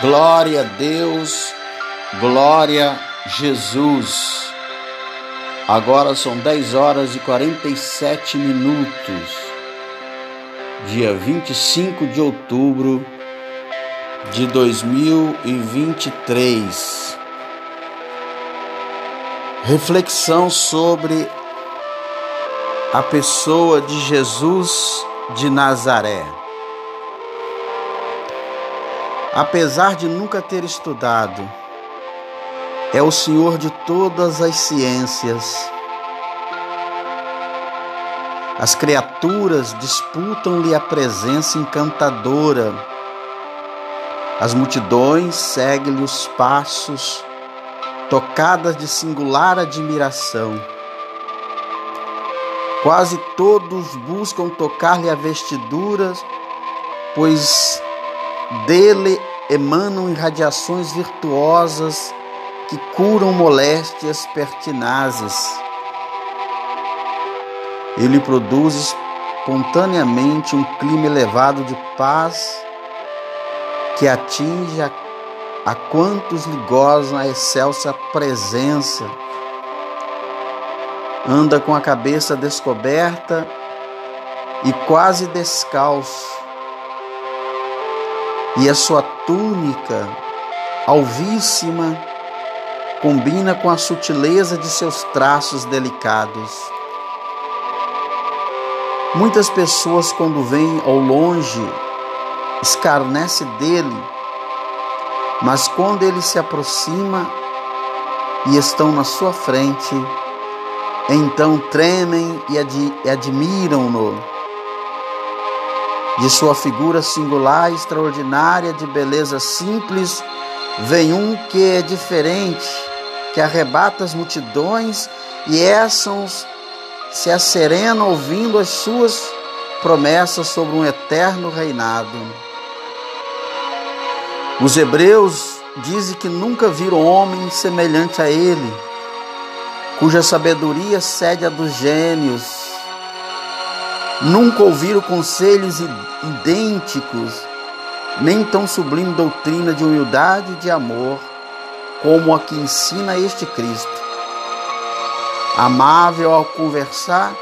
Glória a Deus, glória a Jesus. Agora são 10 horas e 47 minutos, dia 25 de outubro de 2023. Reflexão sobre a pessoa de Jesus de Nazaré. Apesar de nunca ter estudado, é o Senhor de todas as ciências. As criaturas disputam-lhe a presença encantadora. As multidões seguem-lhe os passos, tocadas de singular admiração. Quase todos buscam tocar-lhe a vestidura, pois dele emanam irradiações virtuosas que curam moléstias pertinazes. Ele produz espontaneamente um clima elevado de paz que atinge a, a quantos lhe gozam a excelsa presença. Anda com a cabeça descoberta e quase descalço e a sua túnica alvíssima combina com a sutileza de seus traços delicados. Muitas pessoas, quando veem ao longe, escarnece dele, mas quando ele se aproxima e estão na sua frente, então tremem e admiram-no de sua figura singular extraordinária, de beleza simples, vem um que é diferente, que arrebata as multidões e essas se asserenam ouvindo as suas promessas sobre um eterno reinado. Os hebreus dizem que nunca viram homem semelhante a ele, cuja sabedoria cede a dos gênios, Nunca ouviram conselhos idênticos, nem tão sublime doutrina de humildade e de amor, como a que ensina este Cristo. Amável ao conversar,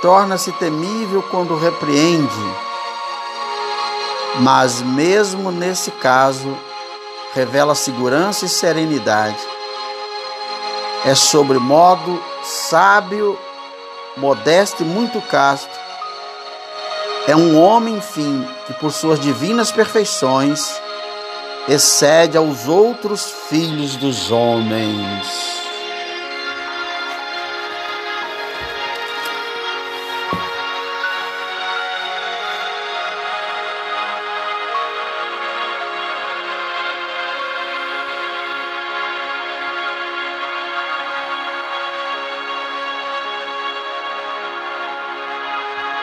torna-se temível quando repreende, mas mesmo nesse caso, revela segurança e serenidade. É sobremodo sábio, modesto e muito casto é um homem, enfim, que por suas divinas perfeições excede aos outros filhos dos homens.